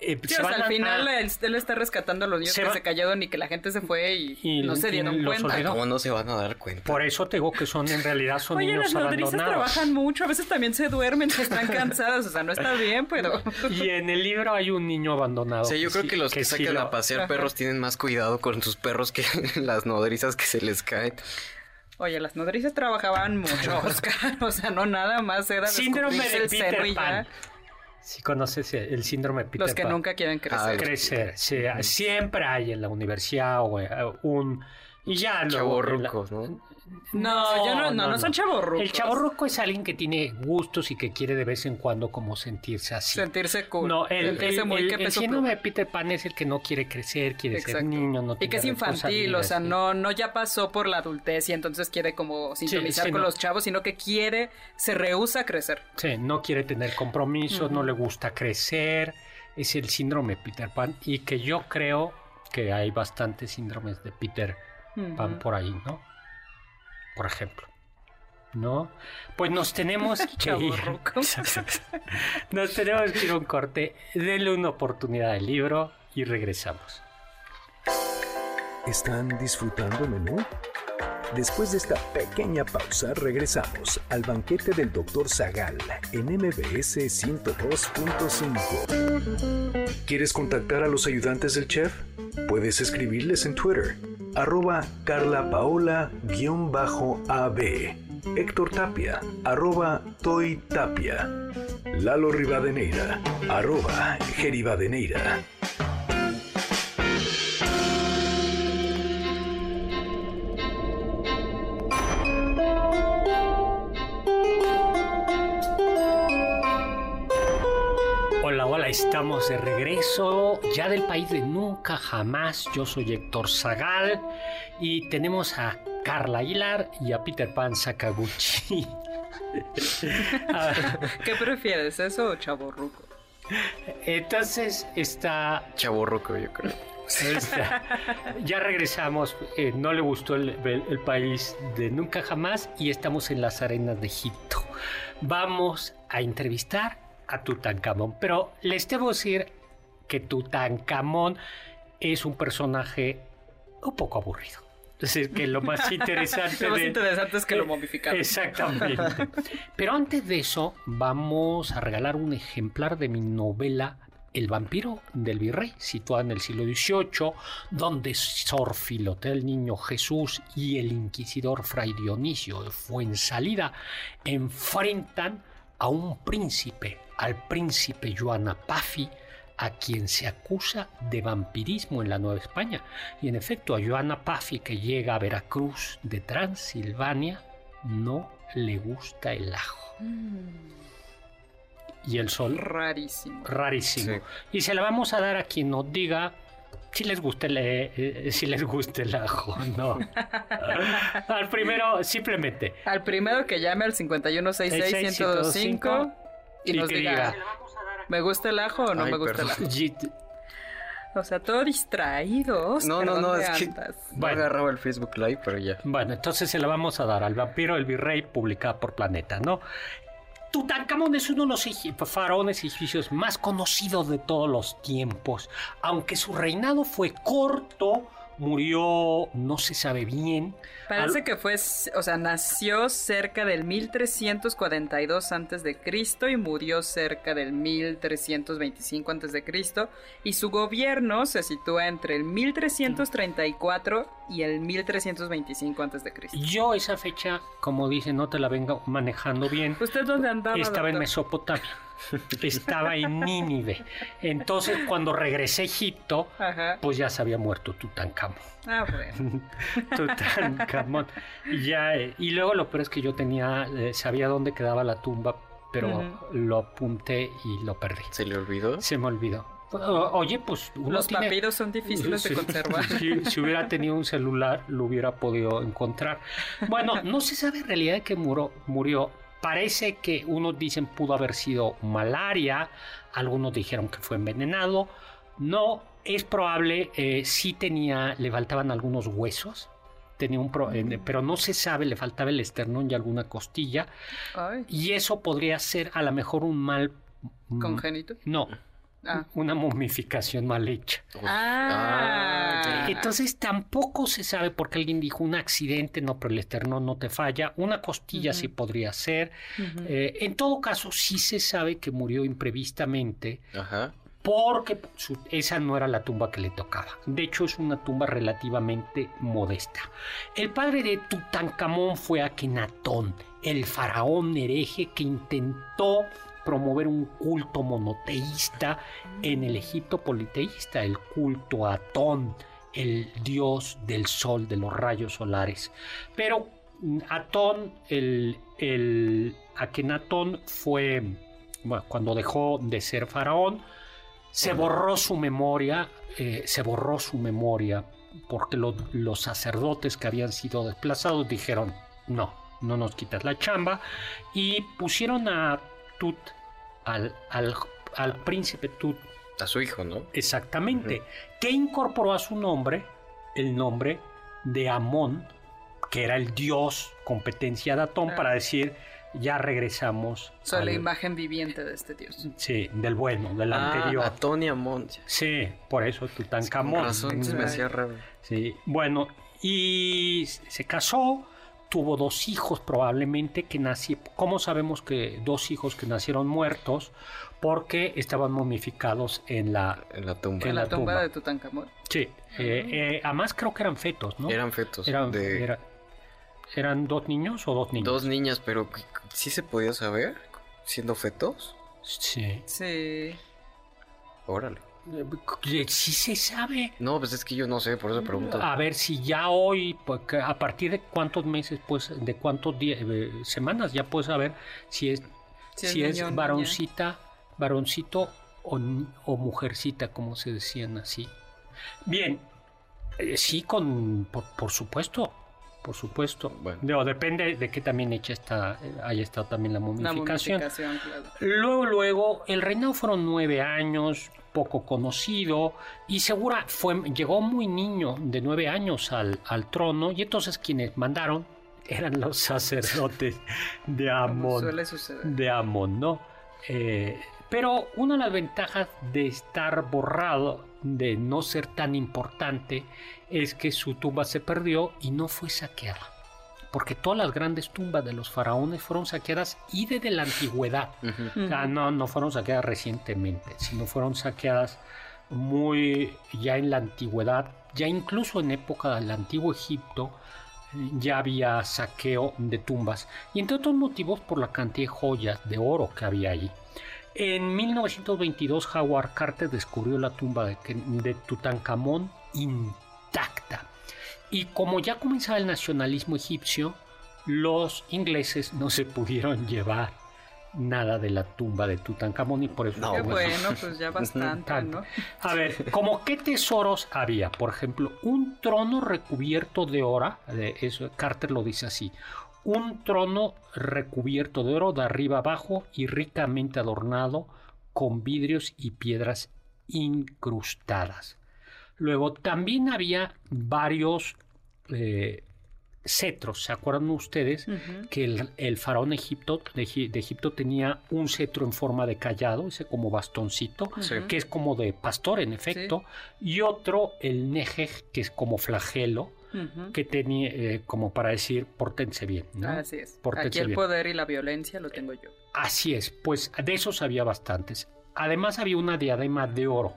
eh, Sí, se o sea, van al a- final a- él, él está rescatando a los niños Se que va- se cayeron y que la gente se fue y, Y- no se dieron cuenta. olvidó. ¿Cómo no se van a dar cuenta? Por eso te digo que son en realidad son Oye, niños las nodrizas abandonados. trabajan mucho, a veces también se duermen, están cansadas, o sea, no está bien, pero... Y en el libro hay un niño abandonado. Sea, yo creo sí- que los que, sí sacan lo- a pasear perros tienen más cuidado con sus perros que [laughs] las nodrizas que se les caen. Oye, las nodrizas trabajaban mucho, [laughs] Oscar, o sea, no nada más era Síndrome descubrirse de Peter y Pan. Si conoces el síndrome de Peter Los que Pan. nunca quieren crecer. Ah, crecer. sí, siempre hay en la universidad o eh, un y ya luego Chavorrucos, ¿no? No, yo no, no, no, son chavorrucos. El chavorruco es alguien que tiene gustos y que quiere de vez en cuando como sentirse así. Sentirse cool. No, el, síndrome de. Peter Pan es el que no quiere crecer, quiere ser niño, no Y que es infantil, o sea, no, no ya pasó por la adultez y entonces quiere como sintonizar sí, con no. los chavos, sino que quiere, se rehúsa a crecer. Sí, no quiere tener compromisos, no le gusta crecer. Es el síndrome de Peter Pan y que yo creo que hay bastantes síndromes de Peter Pan por ahí, ¿no? Por ejemplo. ¿No? Pues nos tenemos [laughs] que ir. [laughs] Nos tenemos que ir a un corte. Denle una oportunidad al libro y regresamos. ¿Están disfrutando el menú? Después de esta pequeña pausa, regresamos al banquete del Dr. Zagal en MBS 102.5. ¿Quieres contactar a los ayudantes del chef? Puedes escribirles en Twitter, arroba carlapaola-ab, Héctor Tapia, arroba Toy Tapia, Lalo Rivadeneira, arroba Geribadeneira. Estamos de regreso ya del país de nunca jamás. Yo soy Héctor Zagal y tenemos a Carla Aguilar y a Peter Pan Sakaguchi. [laughs] ¿Qué prefieres, eso o chaborruco? Entonces está, Chavorruco, yo creo. está- ya regresamos. eh, no le gustó el, el- el país de nunca jamás y estamos en las arenas de Egipto. Vamos a entrevistar a Tutankamón, pero les debo decir que Tutankamón es un personaje un poco aburrido. Es decir, que lo más [laughs] interesante, Lo más de- interesante es que lo Eh, modificaron. Exactamente. Pero antes de eso, vamos a regalar un ejemplar de mi novela El vampiro del virrey, situada en el siglo XVIII, donde Sor Filotea el Niño Jesús y el inquisidor Fray Dionisio de Fuensalida enfrentan a un príncipe, al príncipe Joana Paffi, a quien se acusa de vampirismo en la Nueva España. Y en efecto, a Joana Paffi, que llega a Veracruz de Transilvania, no le gusta el ajo. Y el sol, Rarísimo. rarísimo. Sí. Y se la vamos a dar a quien nos diga si les gusta el, eh, eh, si les gusta el ajo. No. [laughs] Al primero, simplemente. Al primero que llame al 5166-1025 y Y nos que diga, diga. ¿me gusta el ajo o no Ay, me gusta perdón. el ajo? O sea, todo distraído. No, no, no, ¿dónde es que andas? Bueno. agarraba el Facebook Live, pero ya. Bueno, entonces se la vamos a dar al vampiro el virrey, publicada por Planeta, ¿no? Tutankamón es uno de los faraones egipcios más conocidos de todos los tiempos. Aunque su reinado fue corto, murió, no se sabe bien. Parece Al- que fue, o sea, nació cerca del 1342 antes de Cristo y murió cerca del 1325 antes de Cristo y su gobierno se sitúa entre el 1334 y el 1325 antes de Cristo. Yo esa fecha, como dice, no te la vengo manejando bien. ¿Usted dónde andaba? Estaba en? Mesopotamia. [laughs] Estaba en Nínive. Entonces, cuando regresé a Egipto, Ajá. pues ya se había muerto Tutankamón. Ah, bueno. [laughs] Tutankamón. Y ya, eh, y luego lo peor es que yo tenía, eh, sabía dónde quedaba la tumba, pero lo apunté y lo perdí. ¿Se le olvidó? Se me olvidó. O- Oye, pues uno Los tiene- papiros son difíciles de conservar. Si, si hubiera tenido un celular, lo hubiera podido encontrar. Bueno, no se sabe en realidad de qué murió. murió. Parece que unos dicen pudo haber sido malaria, algunos dijeron que fue envenenado. No, es probable, eh, sí tenía, le faltaban algunos huesos, tenía un pro- eh, pero no se sabe, le faltaba el esternón y alguna costilla. Ay, Y eso podría ser a lo mejor un mal... mm, congénito. No, Ah. una momificación mal hecha. Ah. ya. Entonces tampoco se sabe porque alguien dijo un accidente, no, pero el esternón no te falla, una costilla sí podría ser. Eh, en todo caso, sí se sabe que murió imprevistamente Ajá. Porque esa no era la tumba que le tocaba. De hecho, es una tumba relativamente modesta. El padre de Tutankamón fue Akenatón, el faraón hereje que intentó promover un culto monoteísta en el Egipto politeísta, el culto a Atón, el dios del sol, de los rayos solares. Pero Atón, el, el Akenatón fue, bueno, cuando dejó de ser faraón, se borró su memoria, eh, se borró su memoria porque lo- los sacerdotes que habían sido desplazados dijeron, no, no nos quitas la chamba, y pusieron a Tut, al, al, al príncipe Tut, A su hijo, ¿no? exactamente, que incorporó a su nombre el nombre de Amón, que era el dios competencia de Atón, Ah. para decir, ya regresamos. Soy la al- imagen viviente de este dios. Sí, del bueno, del Ah, anterior. a Tony Amon. Sí, por eso Con Tutankamón. razón, se me hacía raro. Sí, bueno, y se casó, tuvo dos hijos probablemente que nacieron. ¿Cómo sabemos que dos hijos que nacieron muertos? Porque estaban momificados en la... En la tumba. En En la la tumba tumba. de Tutankamón. Sí, eh, eh, además creo que eran fetos, ¿no? Eran fetos. Eran, de era- ¿eran dos niños o dos niños? dos niñas, pero ¿sí se podía saber? Siendo fetos. Sí. Sí. Órale. Eh, Sí se sabe. No, pues es que yo no sé, por eso pregunto. A ver si ya hoy, porque a partir de cuántos meses, pues, de cuántos días, eh, semanas, ya puedes saber si es, Si si es niño niña. varoncita, varoncito o, o mujercita, como se decían así. Bien, eh, sí, con, por, por supuesto, por supuesto. Bueno. Depende de que también hecha está, eh, haya estado también la La momificación. claro. Luego, luego, el reinado fueron nueve años, poco conocido, y segura fue, llegó muy niño, de nueve años al, al trono, y entonces quienes mandaron eran los sacerdotes de Amón. suele suceder. De Amón, ¿no? Eh, Pero una de las ventajas de estar borrado, de no ser tan importante, es que su tumba se perdió y no fue saqueada. Porque todas las grandes tumbas de los faraones fueron saqueadas y desde la antigüedad. O sea, no, no fueron saqueadas recientemente, sino fueron saqueadas muy ya en la antigüedad, ya incluso en época del antiguo Egipto, ya había saqueo de tumbas y entre otros motivos por la cantidad de joyas de oro que había allí. En 1922 Howard Carter descubrió la tumba de, de Tutankamón intacta y como ya comenzaba el nacionalismo egipcio, los ingleses no se pudieron llevar nada de la tumba de Tutankamón y por eso... Qué bueno, pues ya bastante, ¿no? A ver, ¿como qué tesoros había? Por ejemplo, un trono recubierto de oro, eso, Carter lo dice así, un trono recubierto de oro de arriba abajo y ricamente adornado con vidrios y piedras incrustadas. Luego también había varios eh, cetros. ¿Se acuerdan ustedes que el, faraón Egipto, de, Egipto tenía un cetro en forma de callado, ese como bastoncito, que es como de pastor en efecto, y otro, el Nejej, que es como flagelo, que tenía eh, como para decir, pórtense bien. ¿no? Así es. Aquí el poder y la violencia lo tengo yo. Así es, pues de esos había bastantes. Además había una diadema de oro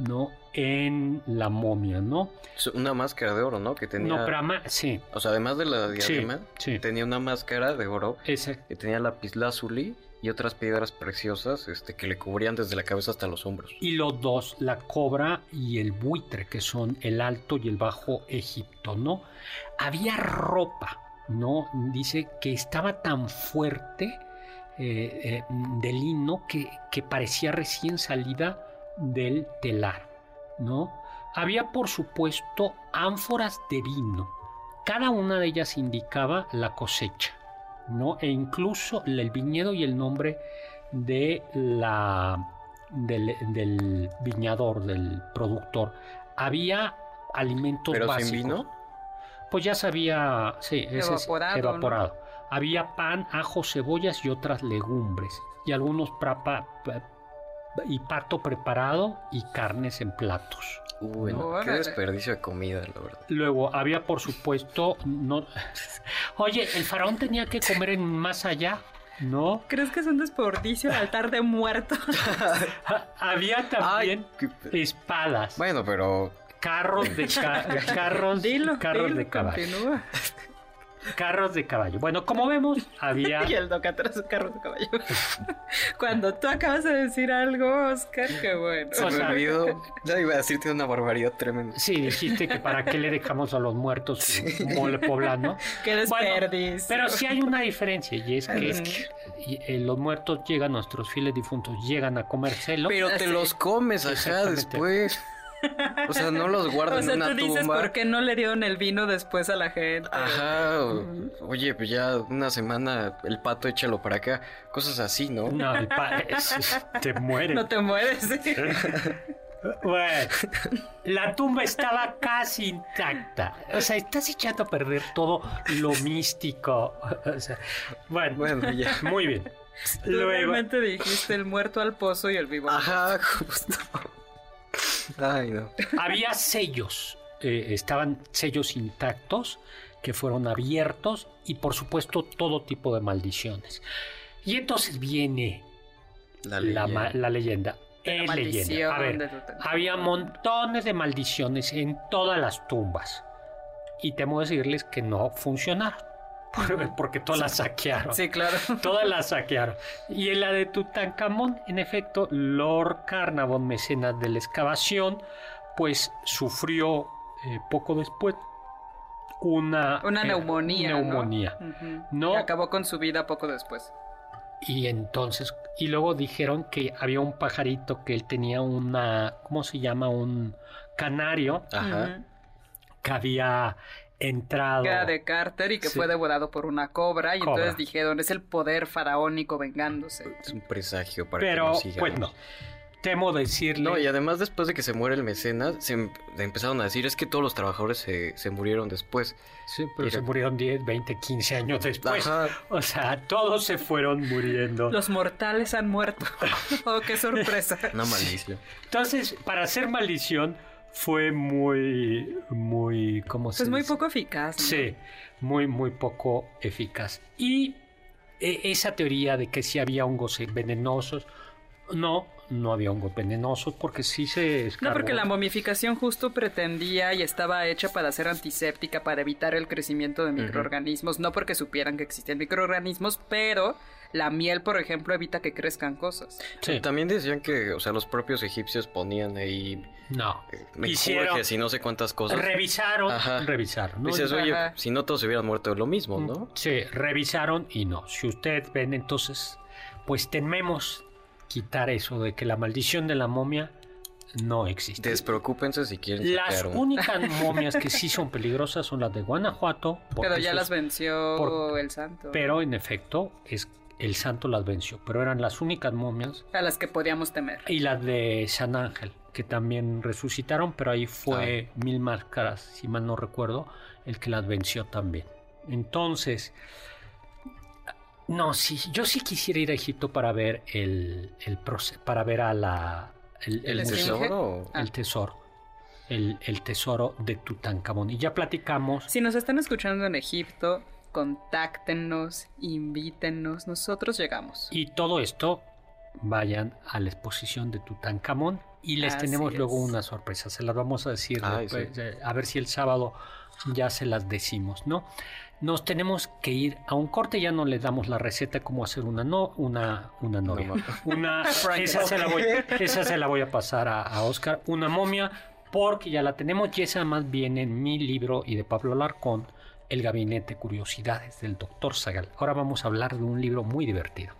¿no? En la momia, ¿no? Una máscara de oro, ¿no? Que tenía... No, pero sí. O sea, además de la diadema, tenía una máscara de oro. Ese. Que tenía lapislázuli y otras piedras preciosas este, que le cubrían desde la cabeza hasta los hombros. Y los dos, la cobra y el buitre, que son el alto y el bajo Egipto, ¿no? Había ropa, ¿no? Dice que estaba tan fuerte eh, eh, de lino que, que parecía recién salida del telar, ¿no? Había, por supuesto, ánforas de vino. Cada una de ellas indicaba la cosecha, ¿no? E incluso el viñedo y el nombre de la, del, viñador, del productor. Había alimentos ¿Pero básicos. sin vino? Pues ya se había sí, evaporado. evaporado. Había pan, ajo, cebollas y otras legumbres. Y algunos prapa, y pato preparado y carnes en platos. Uy, qué desperdicio de comida, la verdad. Luego había, por supuesto, no. [laughs] Oye, el faraón tenía que comer en más allá. ¿No? ¿Crees que es un desperdicio el altar de muertos? [laughs] había también espadas. Bueno, pero carros de [laughs] carros, carros de caballo carros de caballo. Bueno, como vemos, había. [laughs] y el doc atrás carros de caballo. [laughs] Cuando tú acabas de decir algo, Oscar, qué bueno. Se me olvidó. Ya iba a decirte una barbaridad tremenda. Sí, dijiste que para qué le dejamos a los muertos mole poblano. [laughs] Qué desperdicio. pero sí hay una diferencia, y es que eh, los muertos llegan, nuestros fieles difuntos llegan a comérselo. Pero te los comes allá después. O sea, no los guardan en una tú dices por qué no le dieron el vino después a la gente. Ajá. Oye, pues ya una semana el pato échalo para acá. Cosas así, ¿no? No, el pato te muere. No te mueres. [laughs] Bueno, la tumba estaba casi intacta. O sea, estás echando a perder todo lo místico. O sea, bueno, bueno ya. muy bien. Luego... Realmente dijiste el muerto al pozo y el vivo. Ajá, justo. Había sellos, eh, estaban sellos intactos que fueron abiertos y por supuesto todo tipo de maldiciones. Y entonces viene la leyenda. La, leyenda. A ver, había montones de maldiciones en todas las tumbas. Y temo decirles que no funcionaron. [laughs] porque todas las saquearon. Sí, claro. [laughs] Todas las saquearon. Y en la de Tutankamón, en efecto, Lord Carnavon, mecenas de la excavación, pues sufrió eh, poco después una, una neumonía. neumonía. ¿no? Y acabó con su vida poco después. Y entonces, y luego dijeron que había un pajarito que él tenía una, ¿cómo se llama? Un canario. Ajá. Que había entrado. era de Carter y que fue devorado por una cobra. Y entonces dijeron, es el poder faraónico vengándose. Es un presagio para Pero, que no pues no. temo decirle. No, y además después de que se muere el mecenas, se em- empezaron a decir es que todos los trabajadores se, se murieron después. Sí, pero Mira. se murieron 10, 20, 15 años después. Ajá. O sea, todos se fueron muriendo. Los mortales han muerto. [laughs] oh, qué sorpresa. Una malicia. Entonces, para hacer maldición fue muy, muy, ¿cómo se Pues muy dice? poco eficaz. ¿no? Sí, muy, muy poco eficaz. Y eh, esa teoría de que si había hongos venenosos, no, no había hongos venenosos porque sí se No, porque la momificación justo pretendía y estaba hecha para ser antiséptica, para evitar el crecimiento de microorganismos, no porque supieran que existían microorganismos, pero la miel, por ejemplo, evita que crezcan cosas. Sí, También decían que, o sea, los propios egipcios ponían ahí no. eh, Hicieron- no sé cuántas cosas. Revisaron, Ajá. revisaron. ¿no? Dices, oye, Ajá. si no todos se hubieran muerto de lo mismo, ¿no? Sí, revisaron y no. Si usted ven, entonces, pues tememos quitar eso de que la maldición de la momia no existe. Despreocúpense si quieren Las únicas [laughs] momias que sí son peligrosas son las de Guanajuato. Pero ya las venció por- el santo. Pero en efecto, es, el santo las venció. Pero eran las únicas momias. A las que podíamos temer. Y las de San Ángel, que también resucitaron, pero ahí fue Mil Máscaras, si mal no recuerdo, el que las venció también. Entonces, no, sí, yo sí quisiera ir a Egipto para ver el, el para ver a la el, ¿El museo, tesoro? o- Ah. el tesoro, el, el tesoro de Tutankamón. Y ya platicamos. Si nos están escuchando en Egipto, contáctenos, invítennos, nosotros llegamos. Y todo esto, vayan a la exposición de Tutankamón y les Así tenemos luego una sorpresa. Se las vamos a decir, Ay, después, sí. a ver si el sábado ya se las decimos, ¿no? Nos tenemos que ir a un corte, ya no le damos la receta cómo hacer una no, una, una novia. [laughs] [laughs] No, una, esa, se la voy, esa se la voy a pasar a, a Oscar, una momia, porque ya la tenemos y esa más viene en mi libro y de Pablo Alarcón, El Gabinete de Curiosidades del Doctor Zagal. Ahora vamos a hablar de un libro muy divertido.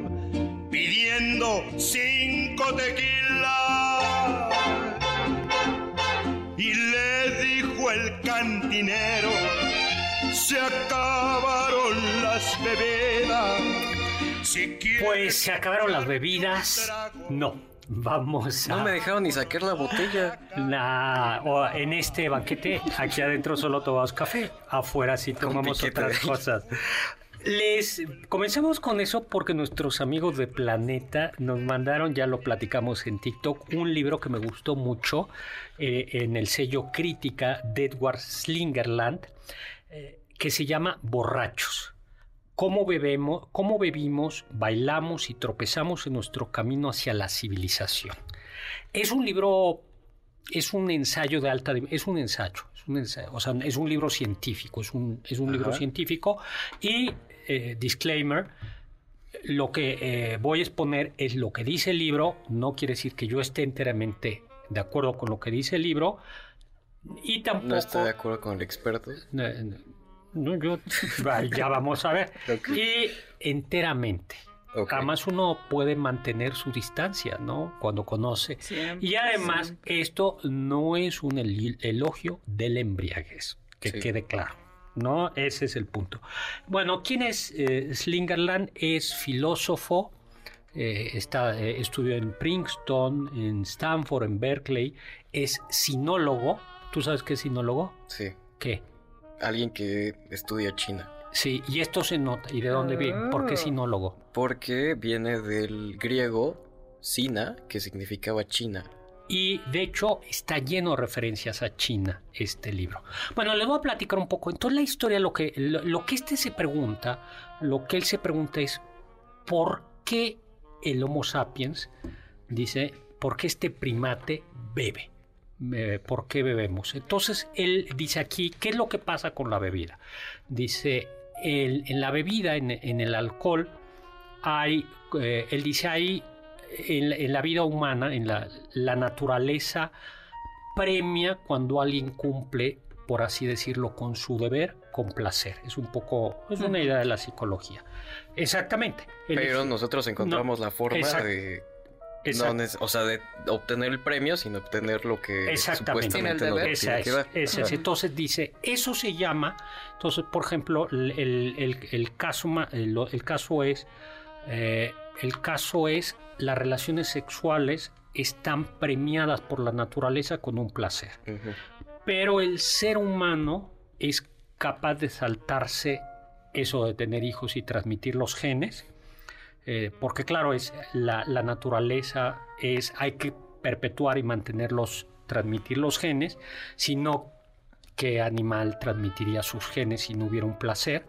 pidiendo cinco tequilas y le dijo el cantinero se acabaron las bebidas si quieres Pues se acabaron las bebidas. No, vamos a... No me dejaron ni sacar la botella. La- o en este banquete, aquí adentro solo tomamos café, afuera sí tomamos otras cosas. Les comenzamos con eso porque nuestros amigos de Planeta nos mandaron, ya lo platicamos en TikTok, un libro que me gustó mucho eh, en el sello Crítica de Edward Slingerland, eh, que se llama Borrachos. Cómo bebemos, cómo bebimos, bailamos y tropezamos en nuestro camino hacia la civilización. Es un libro es un ensayo de alta es un ensayo, es un ensayo, o sea, es un libro científico, es un, es un libro científico y eh, disclaimer, lo que eh, voy a exponer es lo que dice el libro, no quiere decir que yo esté enteramente de acuerdo con lo que dice el libro y tampoco No estoy de acuerdo con el experto. no, yo- [laughs] ya vamos a ver. Y enteramente. Ok. Además uno puede mantener su distancia, ¿no? Cuando conoce. Siempre, y además siempre. esto no es un el- elogio del embriaguez, que Sí. quede claro. No, ese es el punto. Bueno, ¿quién es eh, Slingerland? Es filósofo, eh, está, eh, estudió en Princeton, en Stanford, en Berkeley, es sinólogo. ¿Tú sabes qué es sinólogo? Sí. ¿Qué? Alguien que estudia China. Sí, y esto se nota. ¿Y de dónde viene? ¿Por qué Oh. sinólogo? Porque viene del griego Sina, que significaba China. Y de hecho está lleno de referencias a China este libro. Bueno, les voy a platicar un poco. Entonces la historia, lo que, lo, que este se pregunta, lo que él se pregunta es, ¿por qué el Homo sapiens, dice, por qué este primate bebe? Eh, ¿Por qué bebemos? Entonces él dice aquí, ¿qué es lo que pasa con la bebida? Dice, en la bebida, en, en el alcohol, hay, eh, él dice, hay en, la vida humana, en la, la naturaleza premia cuando alguien cumple, por así decirlo, con su deber, con placer. Es un poco, es una idea de la psicología. Exactamente. Pero nosotros encontramos la forma de no, o sea, de obtener el premio sin obtener lo que supuestamente no es, es, Entonces dice, eso se llama, entonces, por ejemplo, el, el, el caso, el, caso es, eh, el caso es las relaciones sexuales están premiadas por la naturaleza con un placer. Pero el ser humano es capaz de saltarse eso de tener hijos y transmitir los genes eh, porque claro, es la, naturaleza es, hay que perpetuar y mantenerlos, transmitir los genes, sino qué animal transmitiría sus genes si no hubiera un placer.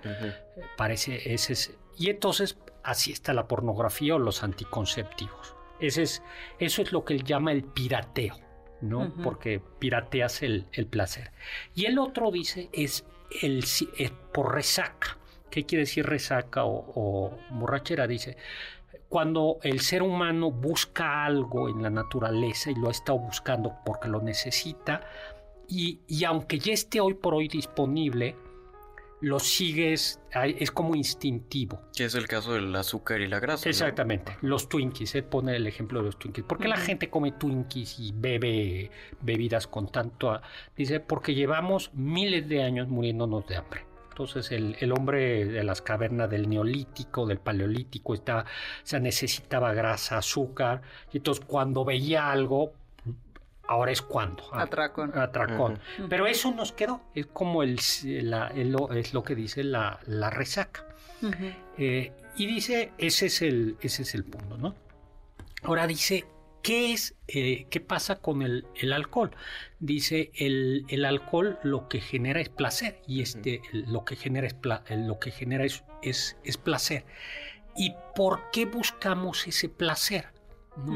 Parece, ese es, y entonces así está la pornografía o los anticonceptivos. Ese es, eso es lo que él llama el pirateo, ¿no? Porque pirateas el, el, placer. Y el otro dice es el, por resaca. ¿Qué quiere decir resaca o, borrachera? Dice, cuando el ser humano busca algo en la naturaleza y lo ha estado buscando porque lo necesita, y, aunque ya esté hoy por hoy disponible, lo sigues, es como instintivo. Que es el caso del azúcar y la grasa. Exactamente, los Twinkies, él pone el ejemplo de los Twinkies. ¿Por qué la gente come Twinkies y bebe bebidas con tanto? Dice, porque llevamos miles de años muriéndonos de hambre. Entonces el, hombre de las cavernas del neolítico, del paleolítico, está, se necesitaba grasa, azúcar, y entonces cuando veía algo, ahora es cuando. Ah, atracón. Atracón. Pero eso nos quedó, es como el, es lo que dice la, resaca. Eh, y dice, ese es, el, ese es el punto, ¿no? Ahora dice, ¿Qué es, eh, qué pasa con el, alcohol? Dice, el, el, alcohol lo que genera es placer y este, lo que genera, es, lo que genera es, es, placer. ¿Y por qué buscamos ese placer?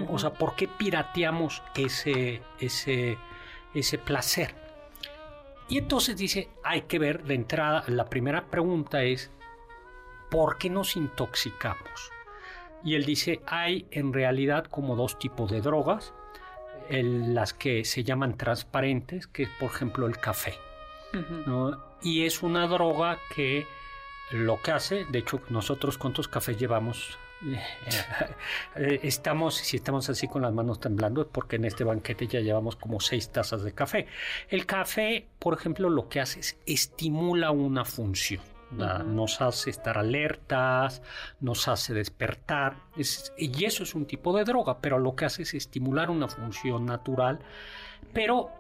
O sea, ¿por qué pirateamos ese, ese, ese placer? Y entonces dice, hay que ver de entrada, la primera pregunta es, ¿por qué nos intoxicamos? Y él dice, hay en realidad como dos tipos de drogas, las que se llaman transparentes, que es por ejemplo el café. Y es una droga que lo que hace, de hecho nosotros cuántos cafés llevamos, [laughs] estamos, si estamos así con las manos temblando, es porque en este banquete ya llevamos como seis tazas de café. El café, por ejemplo, lo que hace es estimula una función. Nos hace estar alertas, nos hace despertar. y eso es un tipo de droga, pero lo que hace es estimular una función natural. Pero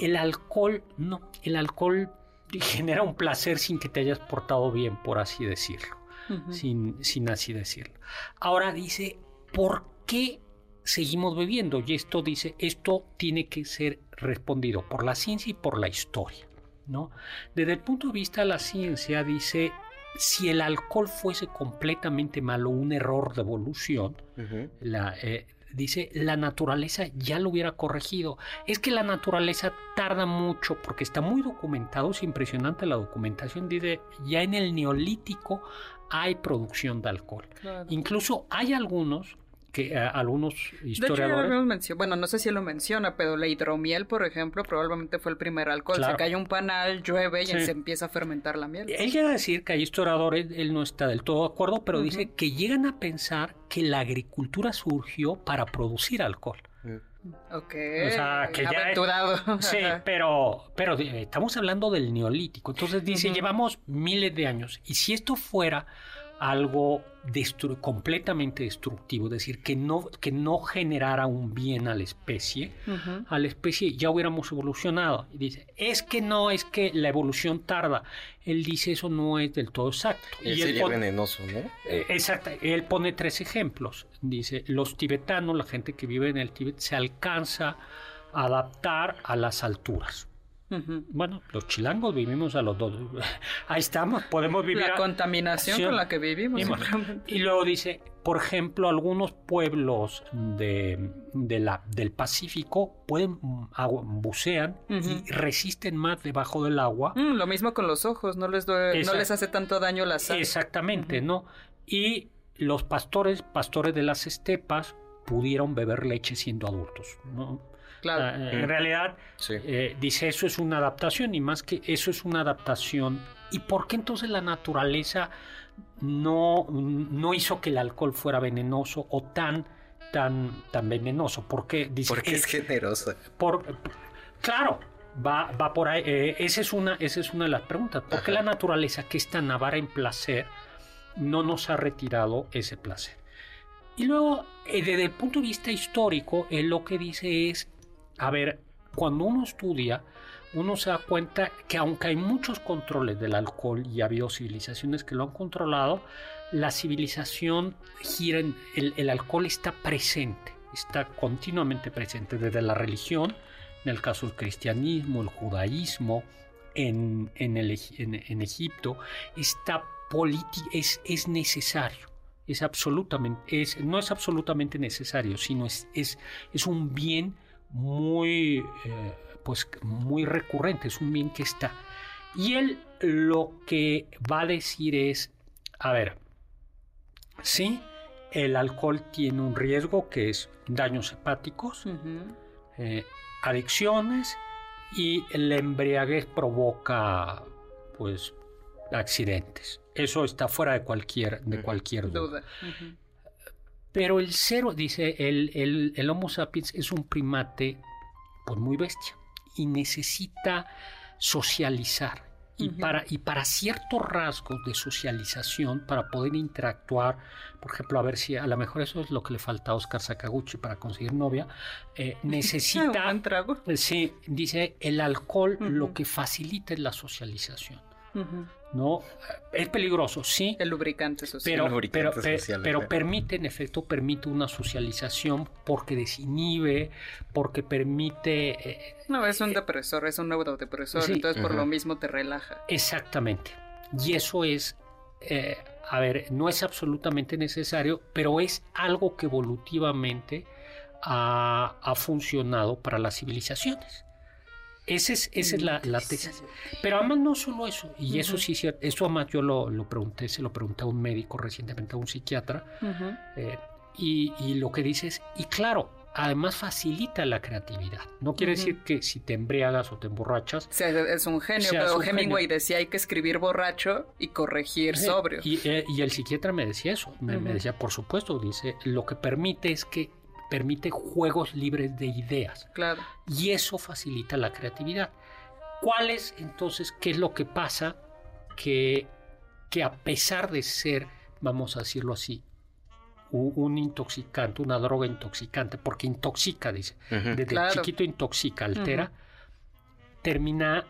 el alcohol, no, el alcohol [laughs] genera un placer sin que te hayas portado bien, por así decirlo. Sin, sin así decirlo. Ahora dice, ¿por qué seguimos bebiendo? Y esto dice, esto tiene que ser respondido por la ciencia y por la historia. ¿no? Desde el punto de vista de la ciencia, dice, si el alcohol fuese completamente malo, un error de evolución, la, eh, dice, la naturaleza ya lo hubiera corregido. Es que la naturaleza tarda mucho porque está muy documentado, es impresionante la documentación, dice, ya en el neolítico hay producción de alcohol. Incluso hay algunos que eh, algunos historiadores... bueno, no sé si lo menciona, pero la hidromiel, por ejemplo, probablemente fue el primer alcohol. Se cae un panal, llueve y se empieza a fermentar la miel. Él llega a decir que hay historiadores, él no está del todo de acuerdo, pero dice que llegan a pensar que la agricultura surgió para producir alcohol. Ok. O sea, que ya [laughs] Sí, pero, pero estamos hablando del neolítico. Entonces dice, llevamos miles de años. Y si esto fuera algo completamente destructivo, es decir, que no, que no generara un bien a la especie, a la especie ya hubiéramos evolucionado. Y dice, es que no, es que la evolución tarda. Él dice, eso no es del todo exacto. y sería venenoso, ¿no? Eh, exacto. Él pone tres ejemplos. Dice, los tibetanos, la gente que vive en el Tíbet, se alcanza a adaptar a las alturas. Bueno, los chilangos vivimos a los dos. [laughs] Ahí estamos, podemos vivir. La contaminación con la que vivimos. Y, luego dice, por ejemplo, algunos pueblos de, la, del Pacífico pueden bucean y resisten más debajo del agua. Mm, lo mismo con los ojos, no les, no les hace tanto daño la sal. Exactamente, ¿no? Y los pastores, pastores de las estepas, pudieron beber leche siendo adultos. ¿no? Claro. Ah, en realidad, Sí. eh, dice, eso es una adaptación y más que eso es una adaptación. ¿Y por qué entonces la naturaleza no, no hizo que el alcohol fuera venenoso o tan, tan, tan venenoso? Porque dice, Porque es eh, generosa. por, claro, va, va por ahí. eh, esa, es una, esa es una de las preguntas. ¿Por qué la naturaleza, que es tan avara en placer, no nos ha retirado ese placer? Y luego, eh, desde el punto de vista histórico, él lo que dice es, a ver, cuando uno estudia, uno se da cuenta que aunque hay muchos controles del alcohol y ha habido civilizaciones que lo han controlado, la civilización gira en, el, alcohol está presente, está continuamente presente desde la religión, en el caso del cristianismo, el judaísmo, en, en, Egipto, está politi- es, es necesario. Es absolutamente, es, no es absolutamente necesario, sino es, es, es un bien muy, eh, pues, muy recurrente, es un bien que está. Y él lo que va a decir es, a ver, sí, el alcohol tiene un riesgo que es daños hepáticos, eh, adicciones y la embriaguez provoca pues accidentes. Eso está fuera de cualquier, de cualquier duda. Pero el cero, dice, el, el- el Homo sapiens es un primate pues muy bestia y necesita socializar. Y, para, y para ciertos rasgos de socialización, para poder interactuar, por ejemplo, a ver si a lo mejor eso es lo que le falta a Oscar Sakaguchi para conseguir novia, eh, [laughs] necesita... Un trago. Sí, dice, el alcohol lo que facilita es la socialización. ¿No? Es peligroso, sí, El lubricante social. pero, lubricante pero, permite, en efecto, permite una socialización porque desinhibe, porque permite... eh, No, es un depresor, es un neurodepresor, Sí. entonces por lo mismo te relaja. exactamente. Y eso es, eh, a ver, no es absolutamente necesario, pero es algo que evolutivamente ha, ha funcionado para las civilizaciones. Esa es, esa es la, la tesis. Pero además no solo eso, y eso sí es cierto, eso además yo lo, lo pregunté, se lo pregunté a un médico recientemente, a un psiquiatra, eh, y, y lo que dice es, y claro, además facilita la creatividad. No quiere decir que si te embriagas o te emborrachas, O sea, es un genio, pero un Hemingway genio. decía hay que escribir borracho y corregir sobrio. Y, eh, y el psiquiatra me decía eso, me, decía, por supuesto, dice, lo que permite es que permite juegos libres de ideas. Claro. y eso facilita la creatividad. ¿Cuál es entonces qué es lo que pasa que, que a pesar de ser, vamos a decirlo así, un intoxicante, una droga intoxicante, porque intoxica, dice, desde Claro. chiquito intoxica, altera, termina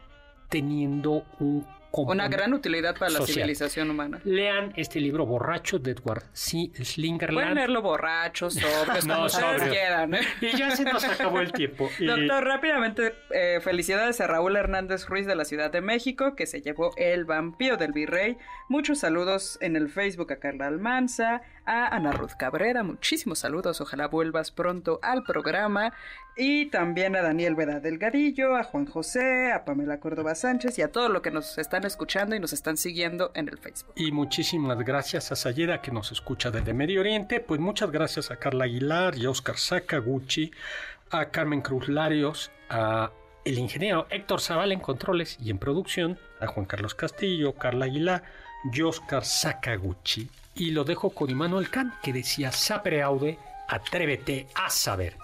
teniendo un Una gran utilidad para la civilización humana. Lean este libro Borracho de Edward C. Pueden Slingerland. leerlo borrachos, sobrios, [laughs] No, como ustedes quieran. ¿eh? Y ya se nos acabó el tiempo. Y- [laughs] Doctor, rápidamente, eh, felicidades a Raúl Hernández Ruiz de la Ciudad de México, que se llevó el vampiro del virrey. Muchos saludos en el Facebook a Carla Almanza, a Ana Ruth Cabrera, muchísimos saludos, ojalá vuelvas pronto al programa. Y también a Daniel Veda Delgadillo, a Juan José, a Pamela Córdoba Sánchez y a todos los que nos están escuchando y nos están siguiendo en el Facebook. Y muchísimas gracias a Sayeda que nos escucha desde Medio Oriente. Pues muchas gracias a Carla Aguilar y a Oscar Sakaguchi, a Carmen Cruz Larios, a el ingeniero Héctor Zaval en controles y en producción, a Juan Carlos Castillo, Carla Aguilar y Oscar Sakaguchi. Y lo dejo con Immanuel Kant que decía sapere aude, atrévete a saber.